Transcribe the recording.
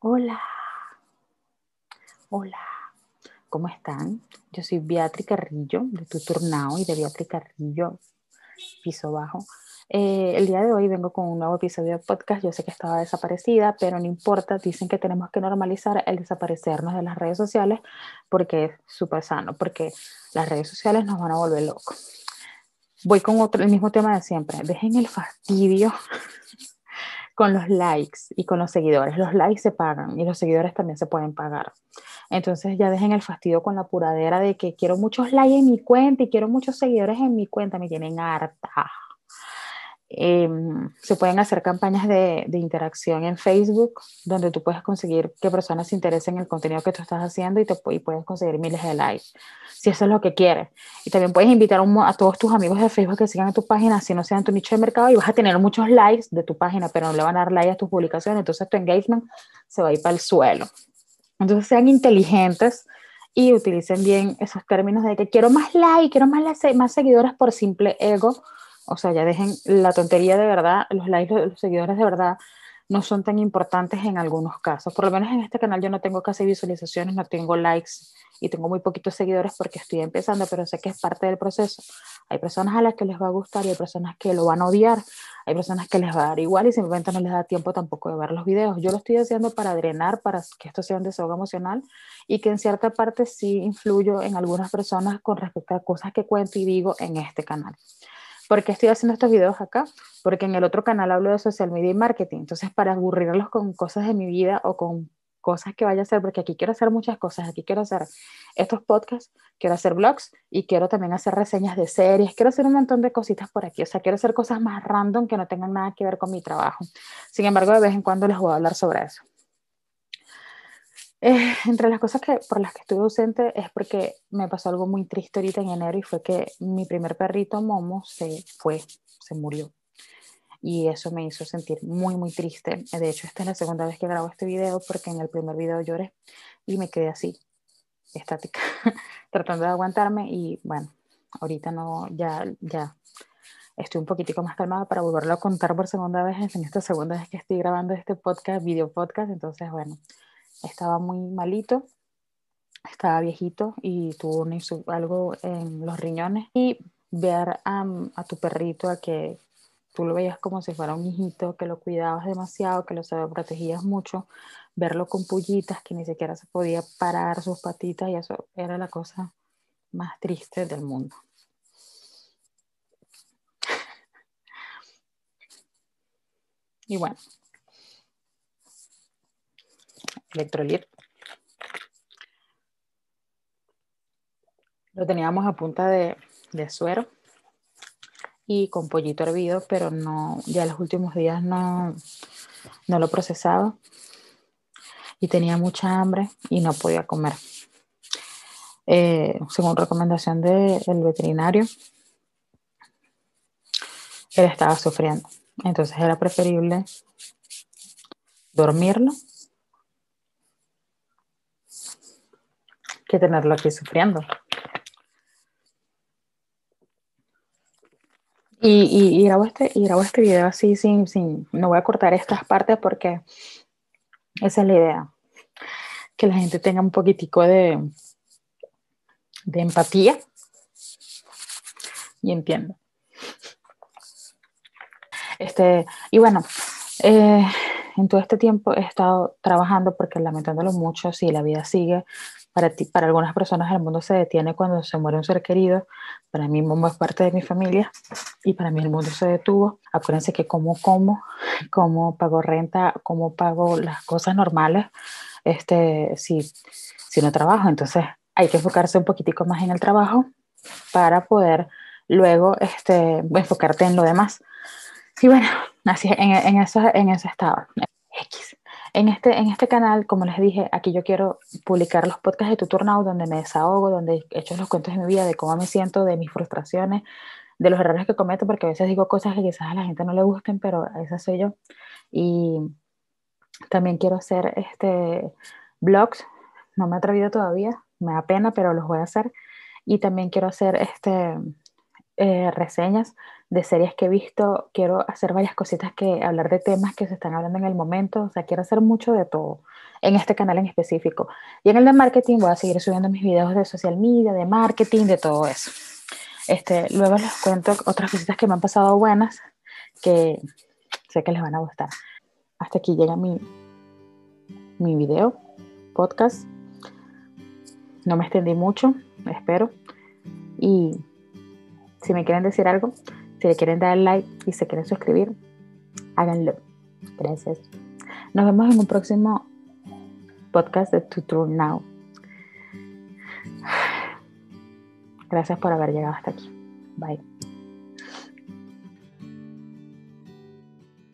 Hola, hola, ¿cómo están? Yo soy Beatriz Carrillo de Tuturnao y de Beatriz Carrillo, piso bajo. Eh, el día de hoy vengo con un nuevo episodio de podcast. Yo sé que estaba desaparecida, pero no importa. Dicen que tenemos que normalizar el desaparecernos de las redes sociales porque es súper sano, porque las redes sociales nos van a volver locos. Voy con otro, el mismo tema de siempre. Dejen el fastidio con los likes y con los seguidores. Los likes se pagan y los seguidores también se pueden pagar. Entonces ya dejen el fastidio con la puradera de que quiero muchos likes en mi cuenta y quiero muchos seguidores en mi cuenta. Me tienen harta. Em, se pueden hacer campañas de, de, interacción en Facebook, donde tú puedes conseguir que personas se interesen en el contenido que tú estás haciendo y, te, y puedes conseguir miles de likes, si eso es lo que quieres. Y también puedes invitar a, a todos tus amigos de Facebook que sigan tu página, si no sean tu nicho de mercado, y vas a tener muchos likes de tu página, pero no le van a dar like a tus publicaciones, entonces tu engagement se va a ir para el suelo. Entonces sean inteligentes y utilicen bien esos términos de que quiero más likes, quiero más, más seguidores por simple ego o sea, ya dejen la tontería de verdad, los likes, los seguidores de verdad no son tan importantes en algunos casos. Por lo menos en este canal yo no tengo casi visualizaciones, no tengo likes y tengo muy poquitos seguidores porque estoy empezando, pero sé que es parte del proceso. Hay personas a las que les va a gustar y hay personas que lo van a odiar. Hay personas que les va a dar igual y simplemente no les da tiempo tampoco de ver los videos. Yo lo estoy haciendo para drenar, para que esto sea un desahogo emocional y que en cierta parte sí influyo en algunas personas con respecto a cosas que cuento y digo en este canal. ¿Por qué estoy haciendo estos videos acá? Porque en el otro canal hablo de social media y marketing. Entonces, para aburrirlos con cosas de mi vida o con cosas que vaya a hacer, porque aquí quiero hacer muchas cosas. Aquí quiero hacer estos podcasts, quiero hacer blogs y quiero también hacer reseñas de series. Quiero hacer un montón de cositas por aquí. O sea, quiero hacer cosas más random que no tengan nada que ver con mi trabajo. Sin embargo, de vez en cuando les voy a hablar sobre eso. Eh, entre las cosas que, por las que estuve ausente es porque me pasó algo muy triste ahorita en enero y fue que mi primer perrito Momo se fue, se murió. Y eso me hizo sentir muy, muy triste. De hecho, esta es la segunda vez que grabo este video porque en el primer video lloré y me quedé así, estática, tratando de aguantarme y bueno, ahorita no, ya, ya estoy un poquitico más calmada para volverlo a contar por segunda vez en esta segunda vez que estoy grabando este podcast, video podcast. Entonces, bueno, estaba muy malito, estaba viejito y tuvo algo en los riñones. Y ver a, tu perrito, a que tú lo veías como si fuera un hijito, que lo cuidabas demasiado, que lo protegías mucho, verlo con pullitas, que ni siquiera se podía parar sus patitas y eso era la cosa más triste del mundo. Y bueno, electrolit. Lo teníamos a punta de, suero y con pollito hervido, pero no, ya los últimos días no, no lo procesaba y tenía mucha hambre y no podía comer. Eh, según recomendación del veterinario, él estaba sufriendo. Entonces era preferible dormirlo que tenerlo aquí sufriendo. Y, y, y, grabo este, y grabo este video así sin, sin, no voy a cortar estas partes porque esa es la idea, que la gente tenga un poquitico de, de empatía y entienda. Este, y bueno, eh, en todo este tiempo he estado trabajando porque lamentándolo mucho, si la vida sigue, para, ti, para algunas personas el mundo se detiene cuando se muere un ser querido. Para mí Momo es parte de mi familia y para mí el mundo se detuvo. Acuérdense que como como, cómo pago renta, cómo pago las cosas normales, este, si, si no trabajo. Entonces hay que enfocarse un poquitico más en el trabajo para poder luego este, enfocarte en lo demás. Y bueno, así en, en, eso, en ese estado. X. En este, en este canal, como les dije, aquí yo quiero publicar los podcasts de tu turno donde me desahogo, donde he hecho los cuentos de mi vida, de cómo me siento, de mis frustraciones, de los errores que cometo, porque a veces digo cosas que quizás a la gente no le gusten, pero esa soy yo. Y también quiero hacer este, blogs, no me he atrevido todavía, me da pena, pero los voy a hacer. Y también quiero hacer este, eh, reseñas de series que he visto, quiero hacer varias cositas que hablar de temas que se están hablando en el momento, o sea, quiero hacer mucho de todo. en este canal en específico. Y en el de marketing voy a seguir subiendo mis videos de social media, de marketing, de todo eso. Este, luego les cuento otras cositas que me han pasado buenas que sé que les van a gustar. Hasta aquí llega mi, mi video, podcast. No me extendí mucho, espero. Y si me quieren decir algo, si le quieren dar like y se quieren suscribir, háganlo. Gracias. Nos vemos en un próximo podcast de Tutor Now. Gracias por haber llegado hasta aquí. Bye.